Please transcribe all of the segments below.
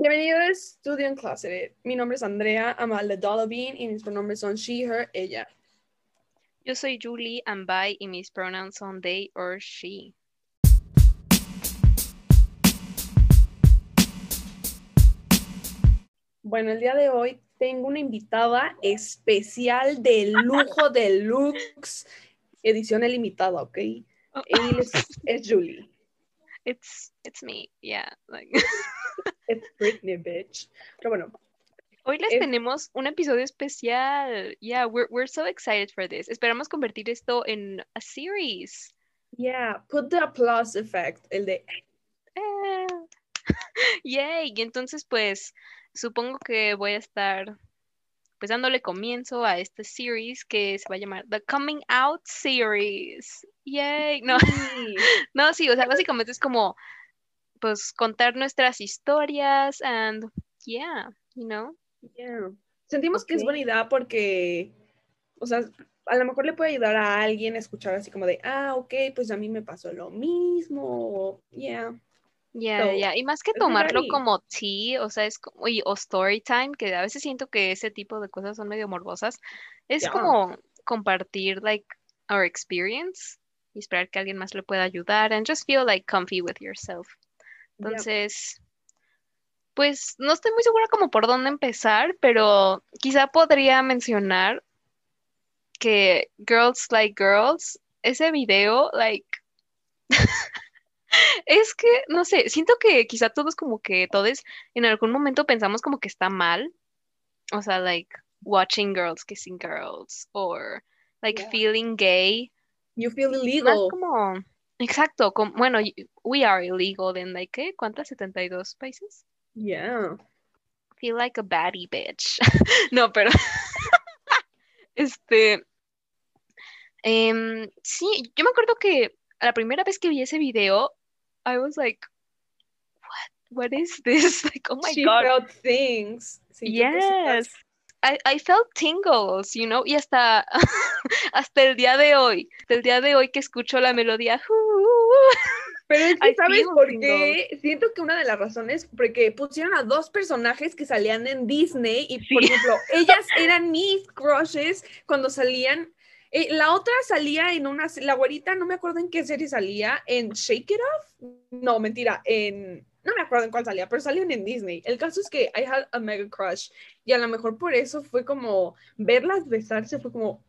Bienvenidos a Studio Closet. Mi nombre es Andrea Amal de Dollar Bean y mis pronombres son she, her, ella. Yo soy Julie Ambay y mis pronouns son they or she. Bueno, el día de hoy tengo una invitada especial de lujo de looks, edición ilimitada, ¿ok? Oh. Es, es Julie. It's it's me, yeah. Like It's Britney, bitch. Pero bueno, Hoy les Es- tenemos un episodio especial. Yeah, we're we're so excited for this. Esperamos convertir esto en a series. yeah, put the applause effect, el de Eh. Yay. Y entonces pues supongo que voy a estar pues dándole comienzo a esta series que se va a llamar The Coming Out Series. Yay. No. Sí. No, sí, o sea, básicamente es como, pues, contar nuestras historias and, yeah, you know. Yeah. Sentimos que es buena idea porque, o sea, a lo mejor le puede ayudar a alguien a escuchar así como de, ah, ok, pues a mí me pasó lo mismo, o, yeah. Yeah, So, yeah. Y más que tomarlo como tea, o sea, es como, y- o story time, que a veces siento que ese tipo de cosas son medio morbosas, es Yeah. como compartir, like, our experience y esperar que alguien más le pueda ayudar and just feel, like, comfy with yourself. Entonces, pues no estoy muy segura como por dónde empezar, pero quizá podría mencionar que Girls Like Girls, ese video, like, es que, no sé, siento que quizá todos como que todos en algún momento pensamos como que está mal, o sea, like, watching girls kissing girls, or like Yeah. feeling gay, You feel más illegal. como, exacto, como, bueno, we are illegal en, like, ¿qué? ¿Cuántas? ¿72 países? Yeah. Feel like a baddie bitch. No, pero este em, sí, yo me acuerdo que la primera vez que vi ese video, I was like, what? What is this? Like, oh my She God. felt things. Cositas. Yes. I, I felt tingles, you know, y hasta, hasta el día de hoy, hasta el día de hoy que escucho la melodía, Pero es que, I ¿sabes por tingles. qué? Siento que una de las razones, porque pusieron a dos personajes que salían en Disney y, por ejemplo, ellas eran mis crushes cuando salían. eh, la otra salía en una, la güerita, no me acuerdo en qué serie salía, en Shake It Off. No, mentira, en, no me acuerdo en cuál salía, pero salían en Disney. El caso es que I had a mega crush y a lo mejor por eso fue como, verlas besarse fue como,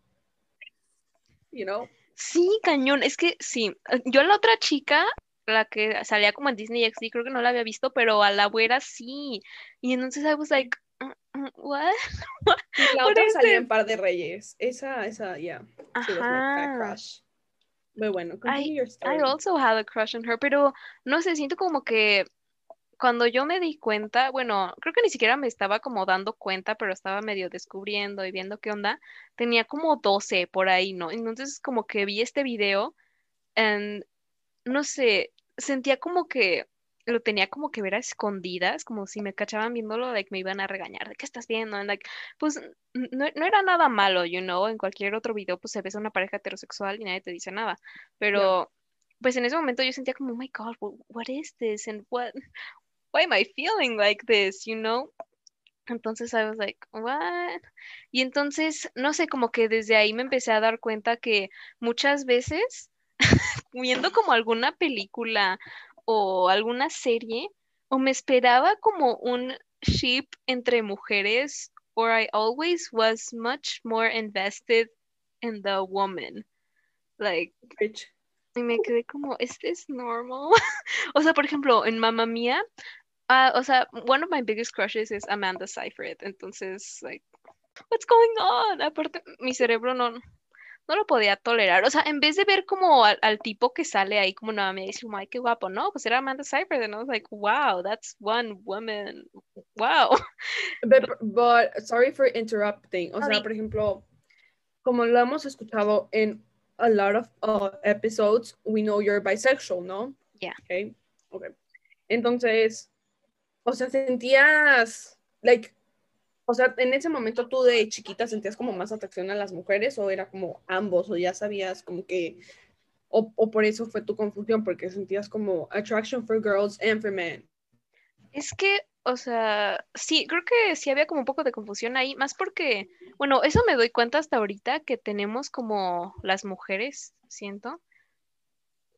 you know, Sí, cañón, es que sí, yo a la otra chica, la que salía como en Disney XD, creo que no la había visto, pero a la güera sí, y entonces I was like, "Mm, mm, what? y la otra salía en Par de Reyes. Esa, esa, yeah. She was my crush. Muy bueno, continue your I story. also had a crush on her, pero no sé, siento como que cuando yo me di cuenta, bueno, creo que ni siquiera me estaba como dando cuenta, pero estaba medio descubriendo y viendo qué onda, tenía como 12 por ahí, ¿no? Entonces como que vi este video and no sé, sentía como que lo tenía como que ver a escondidas, como si me cachaban viéndolo, like me iban a regañar, ¿de qué estás viendo? And, like, pues no, no era nada malo, you know, en cualquier otro video pues se ves a una pareja heterosexual y nadie te dice nada, pero pues en ese momento yo sentía como, oh my God, wh- what is this? And what, why am I feeling like this, you know? Entonces I was like, what? Y entonces, no sé, como que desde ahí me empecé a dar cuenta que muchas veces viendo como alguna película o alguna serie, o me esperaba como un ship entre mujeres, or I always was much more invested in the woman. Like, Bitch. y me quedé como, ¿is this normal? O sea, por ejemplo, en Mamma Mía, ah, o sea, one of my biggest crushes is Amanda Seyfried. Entonces, like, what's going on? Aparte, mi cerebro no, no lo podía tolerar. O sea, en vez de ver como al, al tipo que sale ahí como Mamma Mía, dice, ay, qué guapo, ¿no? Pues era Amanda Seyfried. And I was like, wow, that's one woman. Wow. But, but sorry for interrupting. O sea, por ejemplo, como lo hemos escuchado en a lot of uh, episodes, we know you're bisexual, ¿no? Yeah. Okay. Okay. Entonces, o sea, sentías, like, o sea, en ese momento tú de chiquita sentías como más atracción a las mujeres o era como ambos o ya sabías como que, o, o por eso fue tu confusión, porque sentías como attraction for girls and for men. Es que o sea, sí, creo que sí había como un poco de confusión ahí, más porque, bueno, eso me doy cuenta hasta ahorita que tenemos como las mujeres, siento,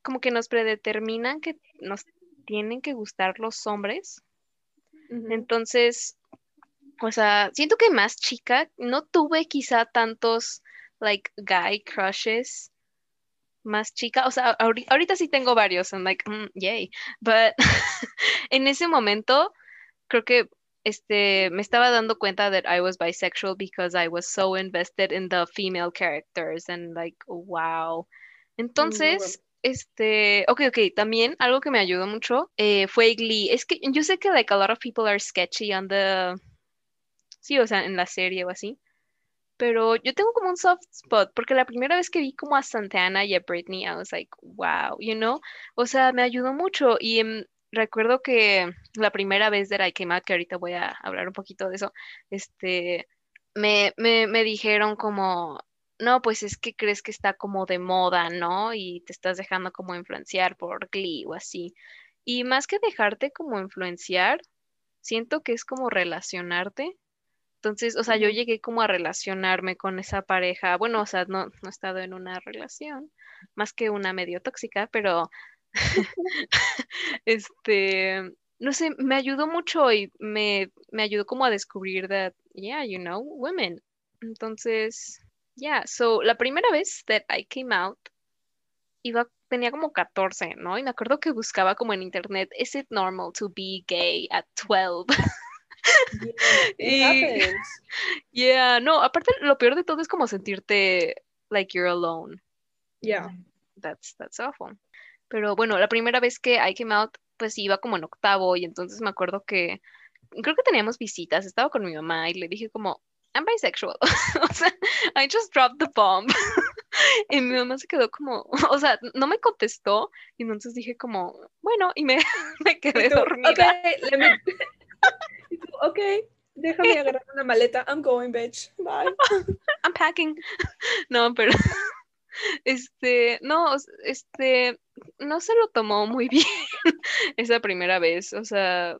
como que nos predeterminan que nos tienen que gustar los hombres. Entonces, o sea, siento que más chica, no tuve quizá tantos, like, guy crushes más chica, o sea, ahorita, sí tengo varios, I'm like, mm, yay, but en ese momento creo que este, me estaba dando cuenta that I was bisexual because I was so invested in the female characters and like, wow. Entonces, este, ok, ok, también algo que me ayudó mucho eh, fue Glee. Es que yo sé que like a lot of people are sketchy on the, sí, o sea, en la serie o así. Pero yo tengo como un soft spot, porque la primera vez que vi como a Santana y a Britney, I was like, wow, you know, o sea, me ayudó mucho. Y em, recuerdo que la primera vez de I Came Out, que ahorita voy a hablar un poquito de eso, este, me, me, me dijeron como, no, pues es que crees que está como de moda, ¿no? Y te estás dejando como influenciar por Glee o así. Y más que dejarte como influenciar, siento que es como relacionarte. Entonces, o sea, yo llegué como a relacionarme con esa pareja. Bueno, o sea, no, no he estado en una relación, más que una medio tóxica, pero este, no sé, me ayudó mucho y me, me ayudó como a descubrir that, yeah, you know, women. Entonces, yeah, so la primera vez that I came out, iba, tenía como 14, ¿no? Y me acuerdo que buscaba como en internet, is it normal to be gay at 12? Yeah, yeah, no, aparte lo peor de todo es como sentirte like you're alone. Yeah. That's, that's awful. Pero bueno, la primera vez que I came out, pues iba como en octavo y entonces me acuerdo que creo que teníamos visitas, estaba con mi mamá y le dije como, I'm bisexual. o sea, I just dropped the bomb. y mi mamá se quedó como, o sea, no me contestó y entonces dije como, bueno, y me, me quedé dormida. Okay, me... ok, déjame agarrar una maleta. I'm going, bitch. Bye. I'm packing. No, pero este, no, este, no se lo tomó muy bien esa primera vez, o sea,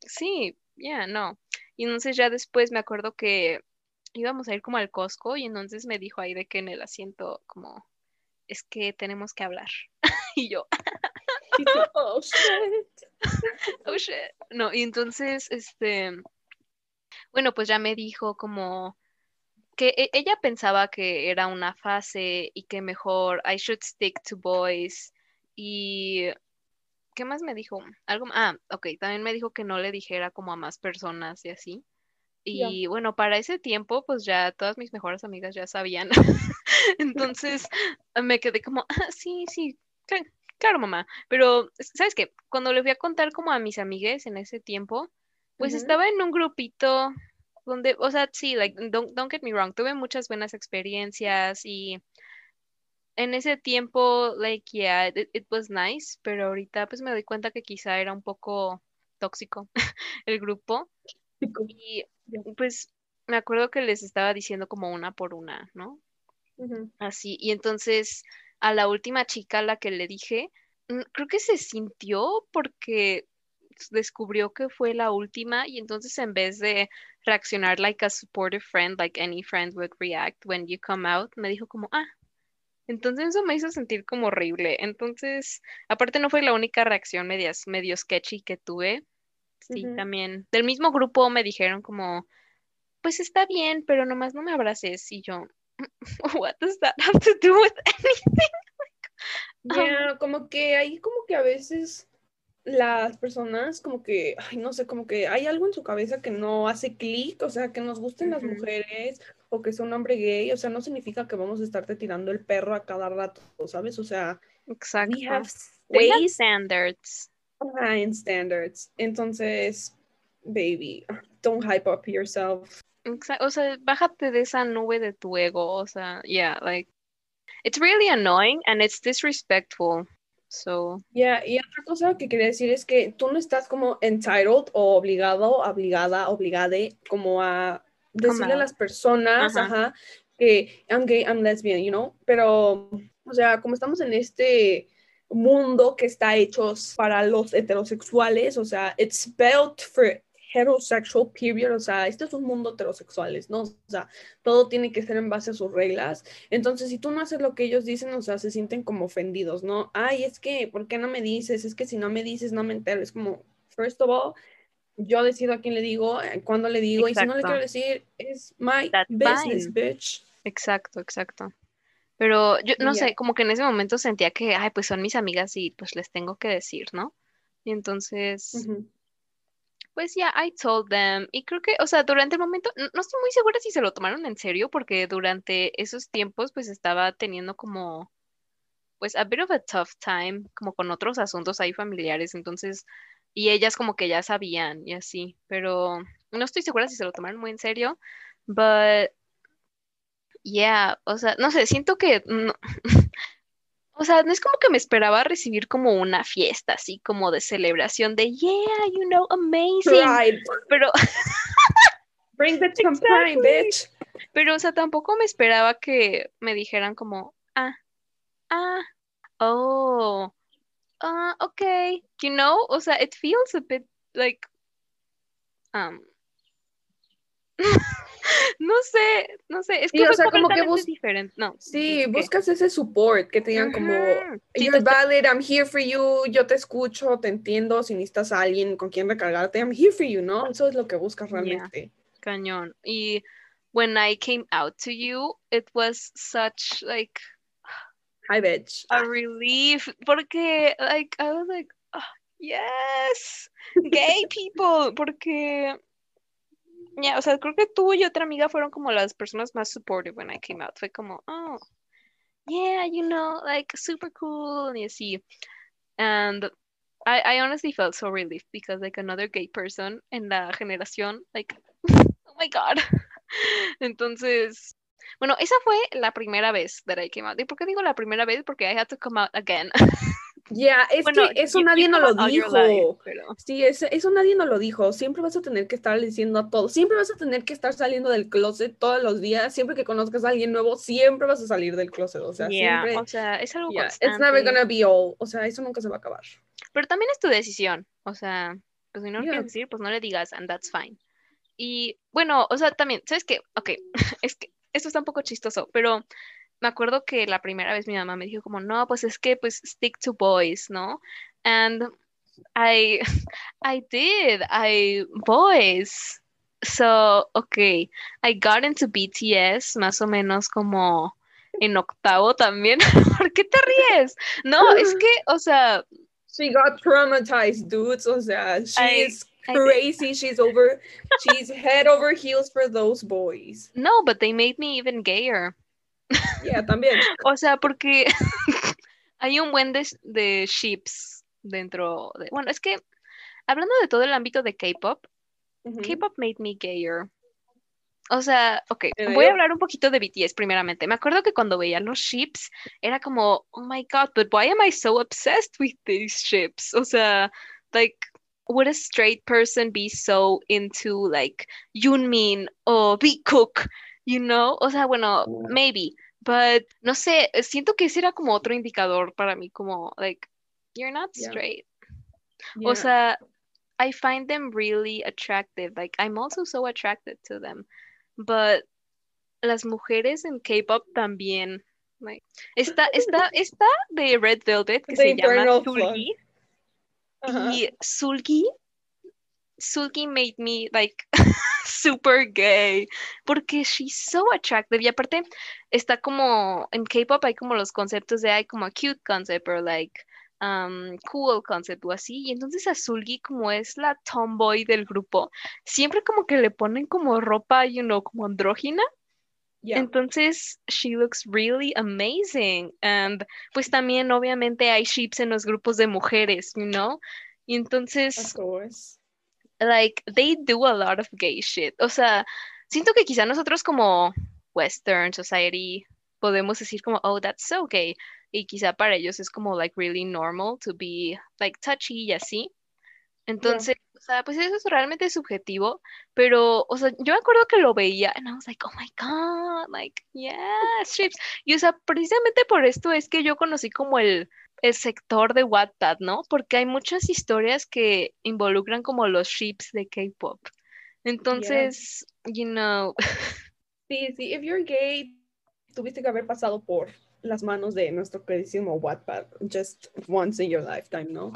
sí, ya, no. Y entonces ya después me acuerdo que íbamos a ir como al Costco y entonces me dijo ahí de que en el asiento como, es que tenemos que hablar. y yo, oh, shit. oh, shit. No, y entonces, este, bueno, pues ya me dijo como que e, ella pensaba que era una fase y que mejor I should stick to boys y ¿qué más me dijo? Algo, ah, ok, también me dijo que no le dijera como a más personas y así. Y bueno, para ese tiempo, pues ya todas mis mejores amigas ya sabían. Entonces me quedé como, ah, sí, sí, claro, mamá. Pero, ¿sabes qué? Cuando le fui a contar como a mis amigues en ese tiempo, pues estaba en un grupito donde, o sea, sí, like, don't, don't get me wrong, tuve muchas buenas experiencias y en ese tiempo, like, yeah, it, was nice, pero ahorita pues me doy cuenta que quizá era un poco tóxico el grupo. Y pues me acuerdo que les estaba diciendo como una por una, ¿no? Así, y entonces a la última chica a la que le dije, mm, creo que se sintió porque descubrió que fue la última y entonces en vez de reaccionar like a supportive friend, like any friend would react when you come out, me dijo como, ah, entonces eso me hizo sentir como horrible. Entonces, aparte no fue la única reacción medias, medio sketchy que tuve. Sí, también. Del mismo grupo me dijeron como, pues está bien, pero nomás no me abraces. Y yo, what does that have to do with anything? Yeah, como que ahí como que a veces las personas como que, ay, no sé, como que hay algo en su cabeza que no hace clic, o sea, que nos gusten las mujeres o que sea un hombre gay, o sea, no significa que vamos a estarte tirando el perro a cada rato, ¿sabes? O sea, Exacto. we have, we standards. and standards. Entonces, baby, don't hype up yourself. O sea, bájate de esa nube de tu ego, o sea, yeah, like, it's really annoying and it's disrespectful. So. Yeah, y otra cosa que quería decir es que tú no estás como entitled o obligado, obligada, obligade, como a decirle a las personas, ajá. que I'm gay, I'm lesbian, you know, pero, o sea, como estamos en este mundo que está hecho para los heterosexuales, o sea, it's built for heterosexual period, o sea, este es un mundo heterosexuales, ¿no? O sea, todo tiene que ser en base a sus reglas. Entonces, si tú no haces lo que ellos dicen, o sea, se sienten como ofendidos, ¿no? Ay, es que, ¿por qué no me dices? Es que si no me dices, no me entero. Es como, first of all, yo decido a quién le digo, eh, cuándo le digo, y si no le quiero decir, es my business, bitch. Exacto, exacto. Pero yo no sé, como que en ese momento sentía que, ay, pues son mis amigas y pues les tengo que decir, ¿no? Y entonces, pues ya, I told them. Y creo que, o sea, durante el momento, no, estoy muy segura si se lo tomaron en serio, porque durante esos tiempos, pues estaba teniendo como, pues, a bit of a tough time, como con otros asuntos ahí familiares. Entonces, y ellas como que ya sabían y así, pero no estoy segura si se lo tomaron muy en serio. But Yeah, o sea, no sé, siento que o sea, no es como que me esperaba recibir como una fiesta así como de celebración de yeah, you know, amazing. Pero Bring the champagne, bitch. Pero o sea, tampoco me esperaba que me dijeran como, "Ah, ah, oh. Ah, okay." You know, o sea, it feels a bit like um no sé, no sé, es que o sea, como que diferente. No. Sí, buscas ese support que te digan como you're valid, I'm here for you, yo te escucho, te entiendo, si necesitas a alguien con quien recargarte, I'm here for you, ¿no? Eso es lo que buscas realmente. Cañón. Y when I came out to you, it was such like Hi bitch. A relief porque like I was like, oh, yes, gay people, porque yeah, o sea, creo que tú y otra amiga fueron como las personas más supportive when I came out. Fue como, oh, yeah, you know, like super cool y así. And I, I honestly felt so relieved because like another gay person en la generación, like, oh my god. Entonces, bueno, esa fue la primera vez that I came out. ¿Y por qué digo la primera vez? Porque I had to come out again. Ya, es que eso nadie nos lo dijo. Sí, eso, nadie nos lo dijo. Siempre vas a tener que estar diciendo a todos. Siempre vas a tener que estar saliendo del closet todos los días. Siempre que conozcas a alguien nuevo, siempre vas a salir del closet. O sea, siempre. O sea, es algo yeah, It's never gonna be all. O sea, eso nunca se va a acabar. Pero también es tu decisión. O sea, pues si no lo quieres decir, pues no le digas, and that's fine. Y bueno, o sea, también, ¿sabes qué? Ok, es que esto está un poco chistoso, pero me acuerdo que la primera vez mi mamá me dijo como, no, pues es que pues stick to boys, ¿no? And I, I did, I, boys. So, okay, I got into BTS más o menos como en octavo también. ¿Por qué te ríes? No, es que, o sea... She got traumatized, dudes. O sea, she's crazy. She's over, she's head over heels for those boys. No, but they made me even gayer. Yeah, también. o sea, porque hay un buen de, de ships dentro de... Bueno, es que hablando de todo el ámbito de K-pop, K-pop made me gayer. O sea, ok, voy a hablar un poquito de BTS primeramente. Me acuerdo que cuando veía los ships era como, oh my god, but why am I so obsessed with these ships? O sea, like, would a straight person be so into like Yunmin o B Cook you know, o sea, bueno, maybe, but no sé, siento que ese era como otro indicador para mí, como, like, you're not straight. O sea, I find them really attractive, like, I'm also so attracted to them, but las mujeres en K-pop también, like, está, está, está de Red Velvet que se llama Sulgi, y Sulgi Sulgi made me like super gay porque she's so attractive. Y aparte está como en K-pop hay como los conceptos de hay como a cute concept o like um, cool concept o así. Y entonces a Sulgi como es la tomboy del grupo siempre como que le ponen como ropa you know como andrógina. Entonces, she looks really amazing. And pues también, obviamente, hay ships en los grupos de mujeres, you know? Y entonces, like, they do a lot of gay shit. O sea, siento que quizá nosotros como Western Society podemos decir como, oh, that's so gay. Y quizá para ellos es como, like, really normal to be, like, touchy y así. Entonces, o sea, pues eso es realmente subjetivo, pero, o sea, yo me acuerdo que lo veía and I was like, oh my God, like, yes, ships. Y, o sea, precisamente por esto es que yo conocí como el, el sector de Wattpad, ¿no? Porque hay muchas historias que involucran como los ships de K-pop. Entonces, you know. Sí, sí, if you're gay, tuviste que haber pasado por las manos de nuestro queridísimo Wattpad just once in your lifetime, ¿no?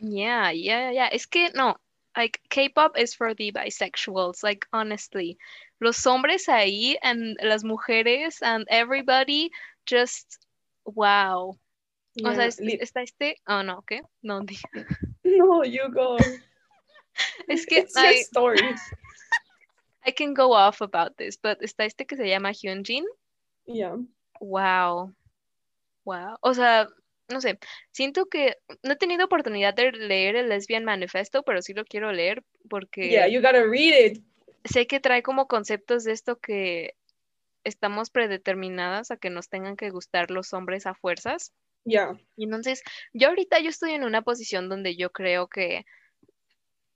Yeah, yeah, yeah. Es que no, like K-pop is for the bisexuals, like honestly. Los hombres ahí and las mujeres and everybody just wow. O sea, está este, oh no, ¿qué? No, no, you go. es que It's I, stories. I can go off about this, but está este que se llama Hyunjin. Yeah. Wow. Wow. O sea, no sé, siento que no he tenido oportunidad de leer el Lesbian Manifesto, pero sí lo quiero leer porque... Yeah, you gotta read it. Sé que trae como conceptos de esto que estamos predeterminadas a que nos tengan que gustar los hombres a fuerzas. Yeah. Y entonces, yo ahorita yo estoy en una posición donde yo creo que,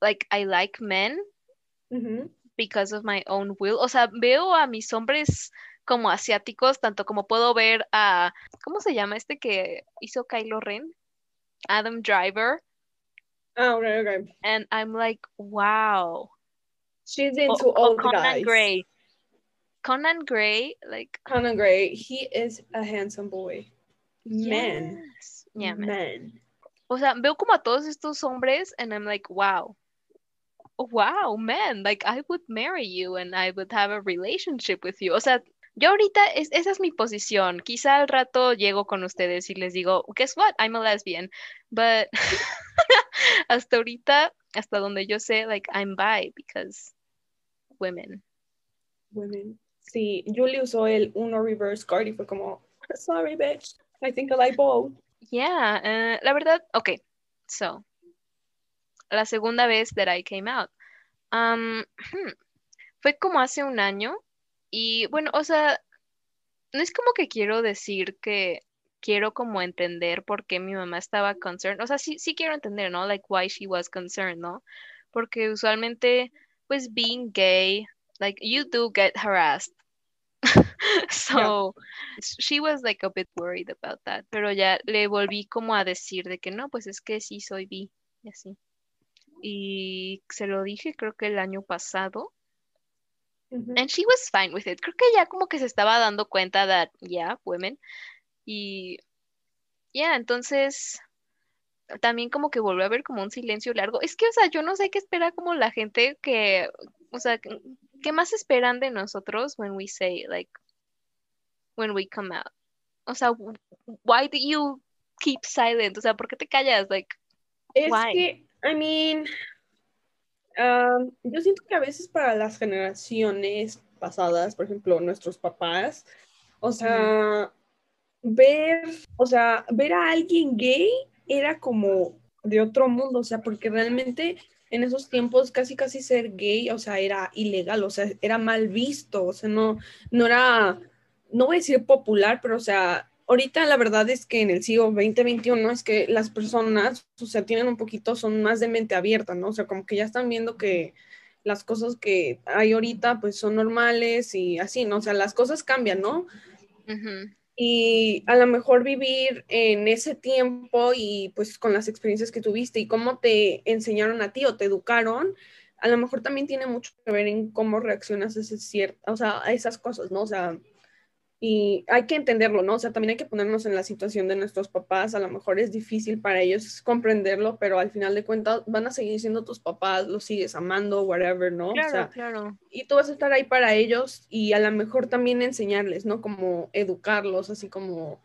like, I like men because of my own will. O sea, veo a mis hombres como asiáticos, tanto como puedo ver a, ¿cómo se llama este que hizo Kylo Ren? Adam Driver. Oh, okay, okay. And I'm like, wow. She's into o, all Conan guys. Gray. Conan Gray, like Conan Gray, he is a handsome boy. Man. Yeah, man. O sea, veo como a todos estos hombres and I'm like, wow. Wow, man, like I would marry you and I would have a relationship with you. O sea, yo ahorita, es, esa es mi posición. Quizá al rato llego con ustedes y les digo, guess what, I'm a lesbian. But hasta ahorita, hasta donde yo sé, like, I'm bi because women. Women. Sí, Julie usó el uno reverse card y fue como, sorry, bitch, I think I like both. Yeah, uh, la verdad, okay, so, la segunda vez that I came out. Um, hmm, fue como hace un año y bueno, o sea, no es como que quiero decir que quiero como entender por qué mi mamá estaba concerned. O sea, sí, sí quiero entender, ¿no? Like why she was concerned, ¿no? Porque usualmente, pues being gay, like you do get harassed. so she was like a bit worried about that. Pero ya le volví como a decir de que no, pues es que sí soy bi y así. Y se lo dije creo que el año pasado And she was fine with it. Creo que ya como que se estaba dando cuenta that, yeah, women. Y, yeah, entonces también como que volvió a haber como un silencio largo. Es que, o sea, yo no sé qué espera como la gente que, o sea, ¿qué más esperan de nosotros when we say, like, when we come out? O sea, why do you keep silent? O sea, ¿por qué te callas? Like, es que, I mean, yo siento que a veces para las generaciones pasadas, por ejemplo, nuestros papás, o sea, ver, o sea, ver a alguien gay era como de otro mundo, o sea, porque realmente en esos tiempos casi casi ser gay, o sea, era ilegal, o sea, era mal visto, o sea, no, no era, no voy a decir popular, pero o sea, ahorita la verdad es que en el siglo 2021 es que las personas, o sea, tienen un poquito, son más de mente abierta, ¿no? O sea, como que ya están viendo que las cosas que hay ahorita pues son normales y así, ¿no? O sea, las cosas cambian, ¿no? Y a lo mejor vivir en ese tiempo y pues con las experiencias que tuviste y cómo te enseñaron a ti o te educaron, a lo mejor también tiene mucho que ver en cómo reaccionas a, ese o sea, a esas cosas, ¿no? O sea, y hay que entenderlo, ¿no? O sea, también hay que ponernos en la situación de nuestros papás, a lo mejor es difícil para ellos comprenderlo, pero al final de cuentas van a seguir siendo tus papás, los sigues amando, whatever, ¿no? Claro, o sea, claro. Y tú vas a estar ahí para ellos y a lo mejor también enseñarles, ¿no? Como educarlos, así como,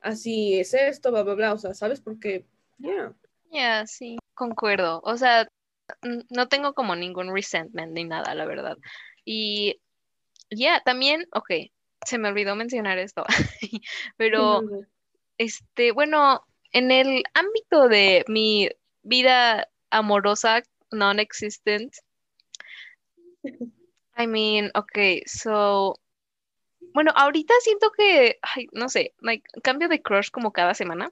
así es esto, bla, bla, bla, o sea, ¿sabes? Porque, yeah. Yeah, sí, concuerdo. O sea, no tengo como ningún resentment ni nada, la verdad. Y, yeah, también, ok, se me olvidó mencionar esto, pero, este, bueno, en el ámbito de mi vida amorosa non-existent, I mean, okay, so, bueno, ahorita siento que, ay, no sé, like, cambio de crush como cada semana,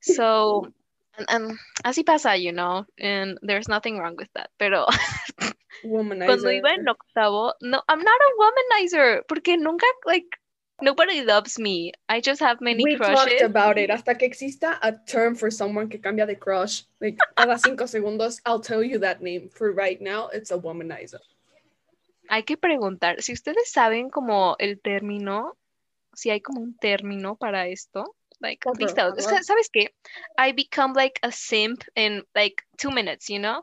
so, así pasa, you know, and there's nothing wrong with that, pero cuando iba en octavo, no, I'm not a womanizer, porque nunca, like, Nobody loves me. I just have many We crushes. talked about it. Hasta que exista a term for someone que cambia de crush. Like, cada cinco segundos, I'll tell you that name. For right now, it's a womanizer. Hay que preguntar, si ustedes saben como el término, si hay como un término para esto. Like, favor. ¿Sabes qué? I become like a simp in like two minutes, you know?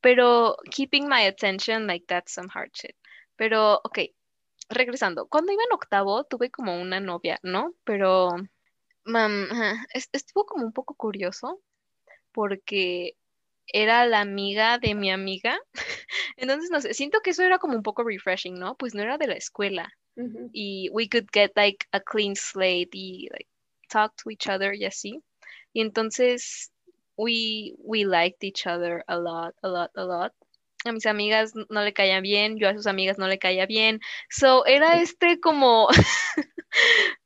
Pero keeping my attention, like that's some hard shit. Pero, ok, regresando. Cuando iba en octavo, tuve como una novia, ¿no? Pero mam, estuvo como un poco curioso porque era la amiga de mi amiga. Entonces, no sé, siento que eso era como un poco refreshing, ¿no? Pues no era de la escuela y we could get like a clean slate y like talk to each other y así. Y entonces we we liked each other a lot, a lot, a lot. A mis amigas no le caía bien, yo a sus amigas no le caía bien. So era este como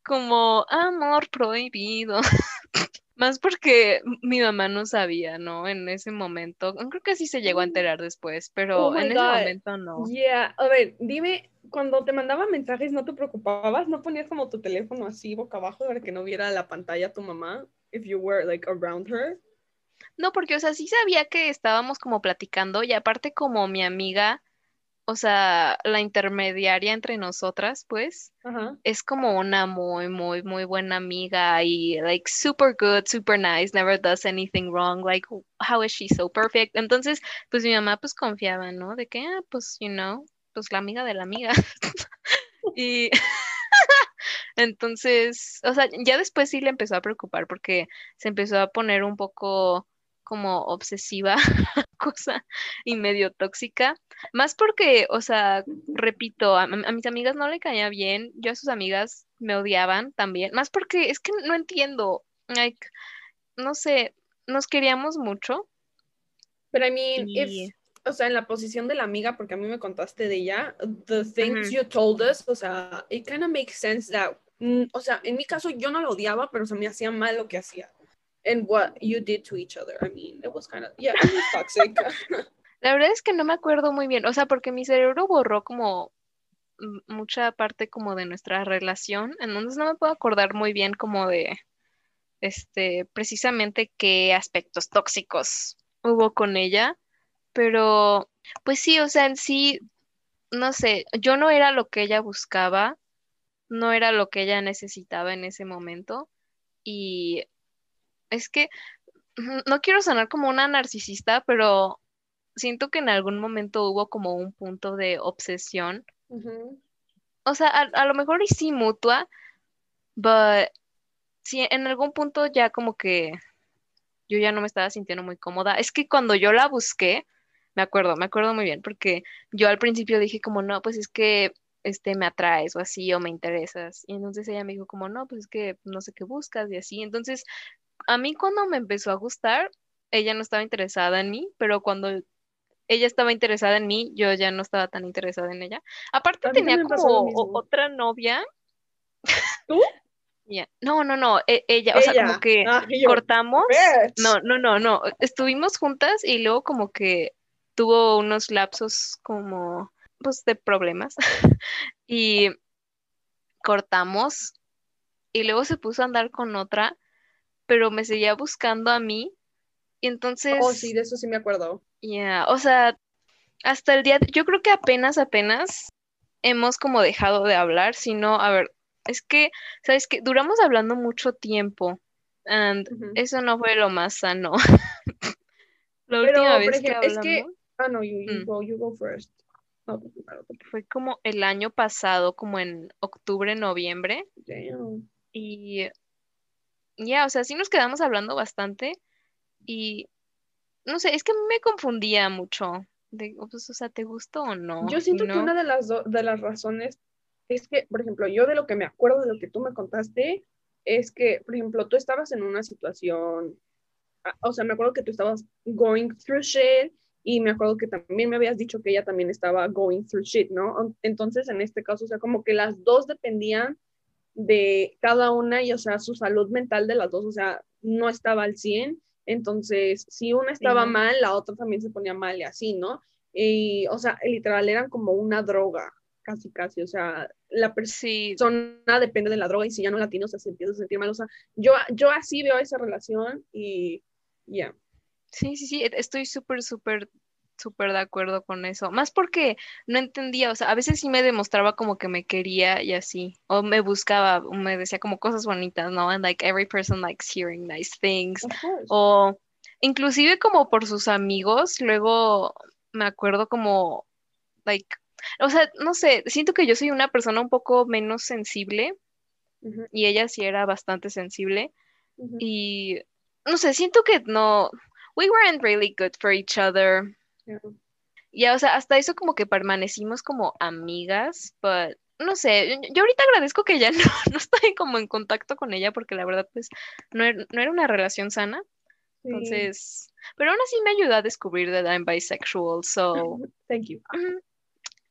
como amor prohibido. Más porque mi mamá no sabía, ¿no? En ese momento. Creo que sí se llegó a enterar después, pero Oh en ese God. momento no. Yeah, a ver, dime, cuando te mandaba mensajes, ¿no te preocupabas? ¿No ponías como tu teléfono así boca abajo para que no viera la pantalla tu mamá? If you were like around her. No, porque, o sea, sí sabía que estábamos como platicando y aparte como mi amiga, o sea, la intermediaria entre nosotras, pues, es como una muy, muy, muy buena amiga y like super good, super nice, never does anything wrong, like how is she so perfect? Entonces, pues mi mamá pues confiaba, ¿no? De que, ah, pues, you know, pues la amiga de la amiga. Y entonces, o sea, ya después sí le empezó a preocupar porque se empezó a poner un poco como obsesiva cosa y medio tóxica. Más porque, o sea, repito, a, a mis amigas no le caía bien, yo a sus amigas me odiaban también. Más porque es que no entiendo, like, no sé, nos queríamos mucho. Pero I mean, Y- if, o sea, en la posición de la amiga, porque a mí me contaste de ella, the things you told us, o sea, it kind of makes sense that, mm, o sea, en mi caso yo no la odiaba, pero se me hacía mal lo que hacía. And what you did to each other. I mean, it was kind of, yeah, it was toxic. La verdad es que no me acuerdo muy bien, o sea, porque mi cerebro borró como mucha parte como de nuestra relación, entonces no me puedo acordar muy bien como de, este, precisamente qué aspectos tóxicos hubo con ella, pero pues sí, o sea, en sí, no sé, yo no era lo que ella buscaba, no era lo que ella necesitaba en ese momento y es que no quiero sonar como una narcisista, pero siento que en algún momento hubo como un punto de obsesión. O sea, a, a lo mejor y sí mutua, but sí, en algún punto ya como que yo ya no me estaba sintiendo muy cómoda. Es que cuando yo la busqué, me acuerdo, me acuerdo muy bien, porque yo al principio dije como, no, pues es que este me atraes o así, o me interesas. Y entonces ella me dijo como, no, pues es que no sé qué buscas y así. Entonces, a mí cuando me empezó a gustar, ella no estaba interesada en mí, pero cuando ella estaba interesada en mí, yo ya no estaba tan interesada en ella. Aparte A tenía como otra novia. ¿Tú? No, no, no, e- ella, o sea, como que Ah, cortamos. "Bitch". No, no, no, no. Estuvimos juntas y luego como que tuvo unos lapsos como, pues, de problemas. Y cortamos y luego se puso a andar con otra, pero me seguía buscando a mí. Y entonces, Oh, sí, de eso sí me acuerdo. ya, o sea, hasta el día, de- yo creo que apenas, apenas hemos como dejado de hablar, sino, a ver, es que, ¿sabes qué? Duramos hablando mucho tiempo. And eso no fue lo más sano. La Pero, última vez que ejemplo, es que, hablamos ah, no, you, you Mm. go, you go first. No, primero, tú fue como el año pasado, como en octubre, noviembre. Damn. Y ya, o sea, sí nos quedamos hablando bastante. Y no sé, es que a mí me confundía mucho. De, pues, o sea, ¿te gustó o no? Yo siento que una de las, do- de las razones es que, por ejemplo, yo de lo que me acuerdo de lo que tú me contaste, es que, por ejemplo, tú estabas en una situación, ah, o sea, me acuerdo que tú estabas going through shit y me acuerdo que también me habías dicho que ella también estaba going through shit, ¿no? Entonces, en este caso, o sea, como que las dos dependían de cada una y, o sea, su salud mental de las dos, o sea, no estaba al 100. Entonces, si una estaba Sí. mal, la otra también se ponía mal y así, ¿no? Y, o sea, literal eran como una droga, casi, casi, o sea, la Sí, persona depende de la droga y si ya no la tiene, o sea, se empieza a sentir mal, o sea, yo, yo así veo esa relación y ya. sí, sí, sí, e- estoy súper, súper, súper de acuerdo con eso. Más porque no entendía, o sea, a veces sí me demostraba como que me quería y así, o me buscaba, o me decía como cosas bonitas, ¿no? And like every person likes hearing nice things. O inclusive como por sus amigos, luego me acuerdo como, like, o sea, no sé, siento que yo soy una persona un poco menos sensible y ella sí era bastante sensible y no sé, siento que no, we weren't really good for each other. Yeah. Ya, o sea, hasta eso como que permanecimos como amigas, but no sé, yo, ahorita agradezco que ya no, no estoy como en contacto con ella porque la verdad pues no era, no era una relación sana. Sí. Entonces, pero aún así me ayudó a descubrir that I'm bisexual, so Thank you.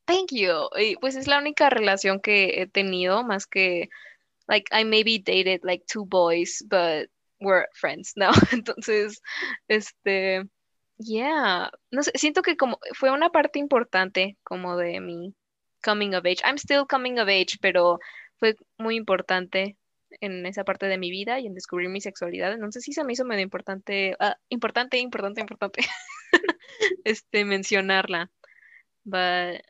thank you. Y pues es la única relación que he tenido, más que, like, I maybe dated like two boys, but we're friends now. Entonces, este, yeah, no sé, siento que como fue una parte importante como de mi coming of age. I'm still coming of age, pero fue muy importante en esa parte de mi vida y en descubrir mi sexualidad. Entonces sí se me hizo medio importante, ah, importante, importante, importante, este, mencionarla. But,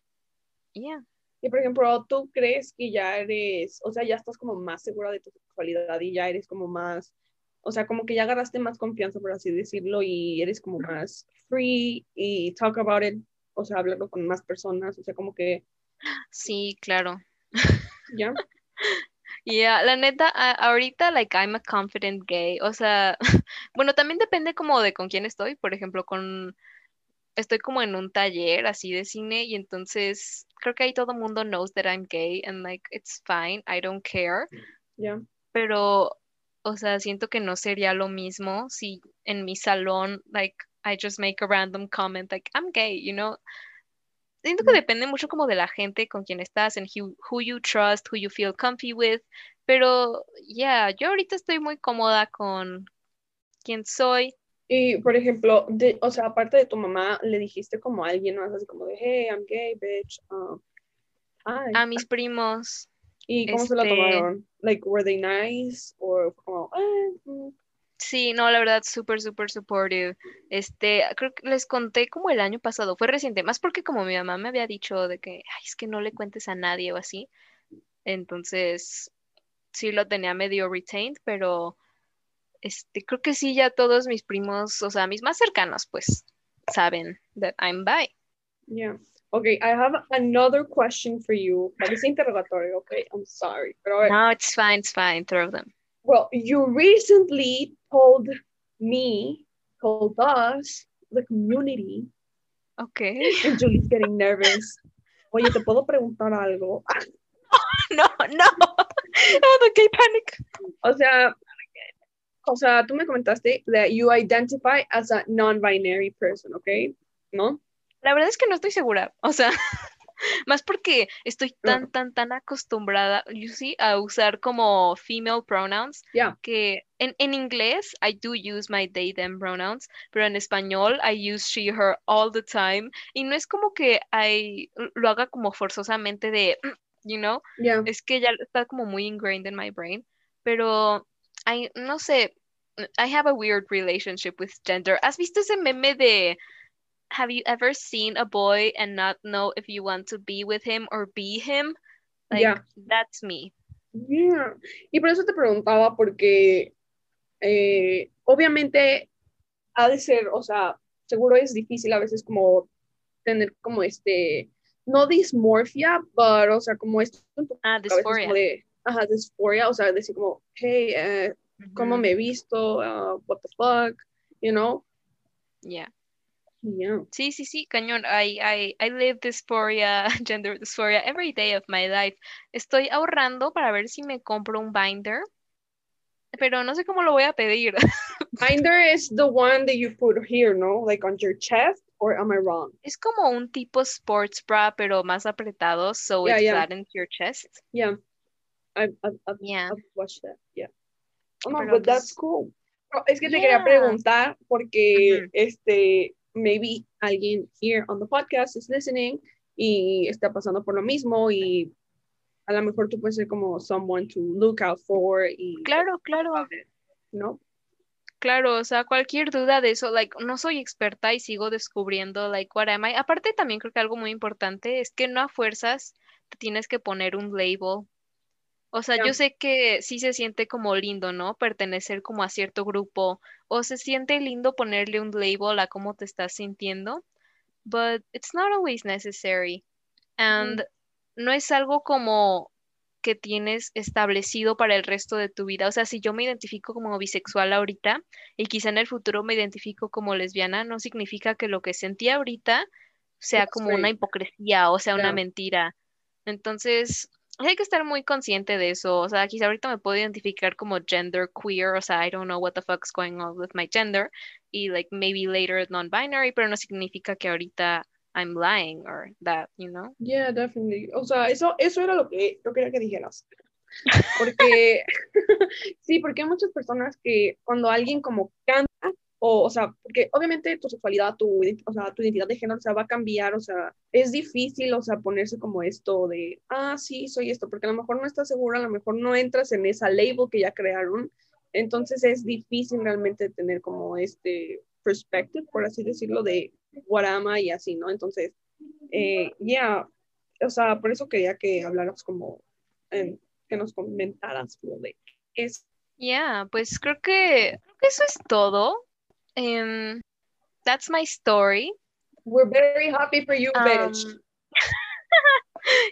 yeah. Y por ejemplo, ¿tú crees que ya eres, o sea, ya estás como más segura de tu sexualidad y ya eres como más, o sea, como que ya agarraste más confianza, por así decirlo, y eres como más free y talk about it, o sea, hablarlo con más personas, o sea, como que Sí, claro. ya. Yeah, la neta, ahorita, like, I'm a confident gay. O sea, bueno, también depende como de con quién estoy. Por ejemplo, con, estoy como en un taller así de cine y entonces creo que ahí todo el mundo knows that I'm gay and like, it's fine, I don't care. Ya. Pero, o sea, siento que no sería lo mismo si en mi salón, like, I just make a random comment, like, I'm gay, you know? Siento que depende mucho como de la gente con quien estás, and who, who you trust, who you feel comfy with. Pero, yeah, yo ahorita estoy muy cómoda con quién soy. Y por ejemplo, de, o sea, aparte de tu mamá, le dijiste como a alguien más, así como de, hey, I'm gay, bitch. um. A mis primos, ¿Y cómo se lo este- tomaron? Like, were they nice? O como, "Ah, mm, Sí, no, la verdad, súper, súper supportive. Este, creo que les conté como el año pasado, fue reciente, más porque como mi mamá me había dicho de que, ay, es que no le cuentes a nadie o así. Entonces, sí lo tenía medio retained, pero este, creo que sí, ya todos mis primos, o sea, mis más cercanos, pues, saben that I'm bi. Yeah. Okay, I have another question for you. Parece interrogatorio, okay? I'm sorry. Pero No, it's fine, it's fine, throw them. well, you recently told me, told us, the community, Okay. and Julie's getting nervous. Oye, ¿te puedo preguntar algo? No, no. Oh, the panic. O sea, o sea, tú me comentaste that you identify as a non-binary person, okay? ¿No? La verdad es que no estoy segura. O sea, más porque estoy tan, tan, tan acostumbrada, you see, a usar como female pronouns Yeah. que en, en inglés I do use my they, them pronouns, pero en español I use she, her all the time. Y no es como que I lo haga como forzosamente de, you know, Yeah. es que ya está como muy ingrained in my brain, pero I, no sé, I have a weird relationship with gender. ¿Has visto ese meme de Have you ever seen a boy and not know if you want to be with him or be him? Like, Yeah. that's me. Yeah. Y por eso te preguntaba, porque eh, obviamente ha de ser, o sea, seguro es difícil a veces como tener como este, no dismorfia, pero, o sea, como esto Ah, como dysphoria. de, ajá, dysphoria, o sea, decir como, hey, eh, ¿cómo me he visto? Uh, what the fuck, you know? Yeah. Yeah. Sí, sí, sí, cañón. I, I, I live dysphoria, gender dysphoria every day of my life. Estoy ahorrando para ver si me compro un binder, pero no sé cómo lo voy a pedir. Binder is the one that you put here, no? Like on your chest, or am I wrong? Es como un tipo sports bra, pero más apretado, so Yeah, it yeah. flattens your chest. Yeah. I've, I've, I've, Yeah. I've watched that, yeah. Oh, no, Pero, but that's pues, cool. No, es que te quería preguntar porque, Ujú. este, maybe alguien here on the podcast is listening y está pasando por lo mismo y a lo mejor tú puedes ser como someone to look out for y claro, claro. ¿no? Claro, o sea, cualquier duda de eso, like, no soy experta y sigo descubriendo, like, what am I. Aparte, también creo que algo muy importante es que no a fuerzas te tienes que poner un label. O sea, yo sé que sí se siente como lindo, ¿no? Pertenecer como a cierto grupo, o se siente lindo ponerle un label a cómo te estás sintiendo, but it's not always necessary. And no es algo como que tienes establecido para el resto de tu vida. O sea, si yo me identifico como bisexual ahorita y quizá en el futuro me identifico como lesbiana, no significa que lo que sentí ahorita sea como una hipocresía o sea una mentira. Entonces, hay que estar muy consciente de eso. O sea, quizá ahorita me puedo identificar como gender queer, o sea, I don't know what the fuck's going on with my gender, y like maybe later non-binary, pero no significa que ahorita I'm lying or that, you know? Yeah, definitely. O sea, eso, eso era lo que yo quería que dijeras. Porque, sí, porque hay muchas personas que cuando alguien como canta, o, o sea, porque obviamente tu sexualidad, tu, o sea, tu identidad de género, o sea, va a cambiar, o sea, es difícil, o sea, ponerse como esto de, ah, sí, soy esto, porque a lo mejor no estás segura, a lo mejor no entras en esa label que ya crearon, entonces es difícil realmente tener como este perspective, por así decirlo, de Guarama y así, ¿no? Entonces, eh, ya, o sea, por eso quería que habláramos como, eh, que nos comentaras como de es. Ya, pues creo que, eso es todo. Um, that's my story. We're very happy for you, um,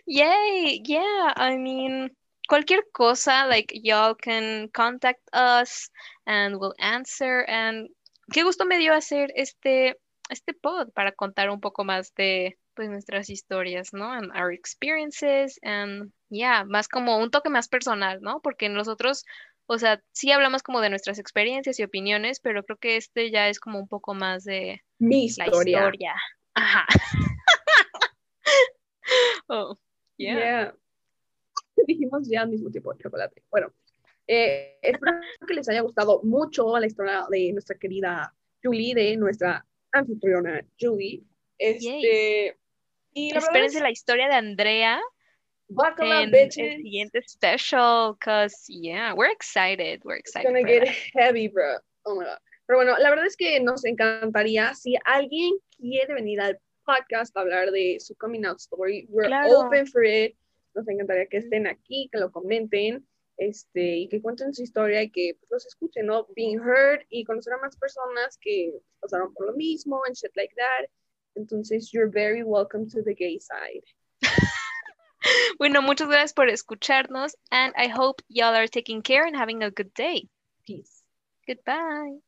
yay, yeah, I mean, cualquier cosa, like y'all can contact us and we'll answer. And qué gusto me dio hacer este este pod para contar un poco más de pues nuestras historias, ¿no? And our experiences and yeah, más como un toque más personal, ¿no? Porque nosotros, o sea, sí hablamos como de nuestras experiencias y opiniones, pero creo que este ya es como un poco más de mi historia. Ajá. oh, yeah. Dijimos ya al mismo tiempo chocolate. Bueno, eh, espero que les haya gustado mucho la historia de nuestra querida Julie, de nuestra anfitriona Julie. Este, y la Espérense la historia de Andrea en el siguiente special, because yeah, we're excited, we're excited. It's gonna get heavy, bro. Oh my god. Pero bueno, la verdad es que nos encantaría si alguien quiere venir al podcast a hablar de su coming out story, we're open for it. Nos encantaría que estén aquí, que lo comenten este, y que cuenten su historia y que pues, los escuchen, ¿no? Being heard y conocer a más personas que pasaron por lo mismo and shit like that. Entonces, you're very welcome to the gay side. bueno, muchas gracias por escucharnos and I hope y'all are taking care and having a good day. Peace. Goodbye.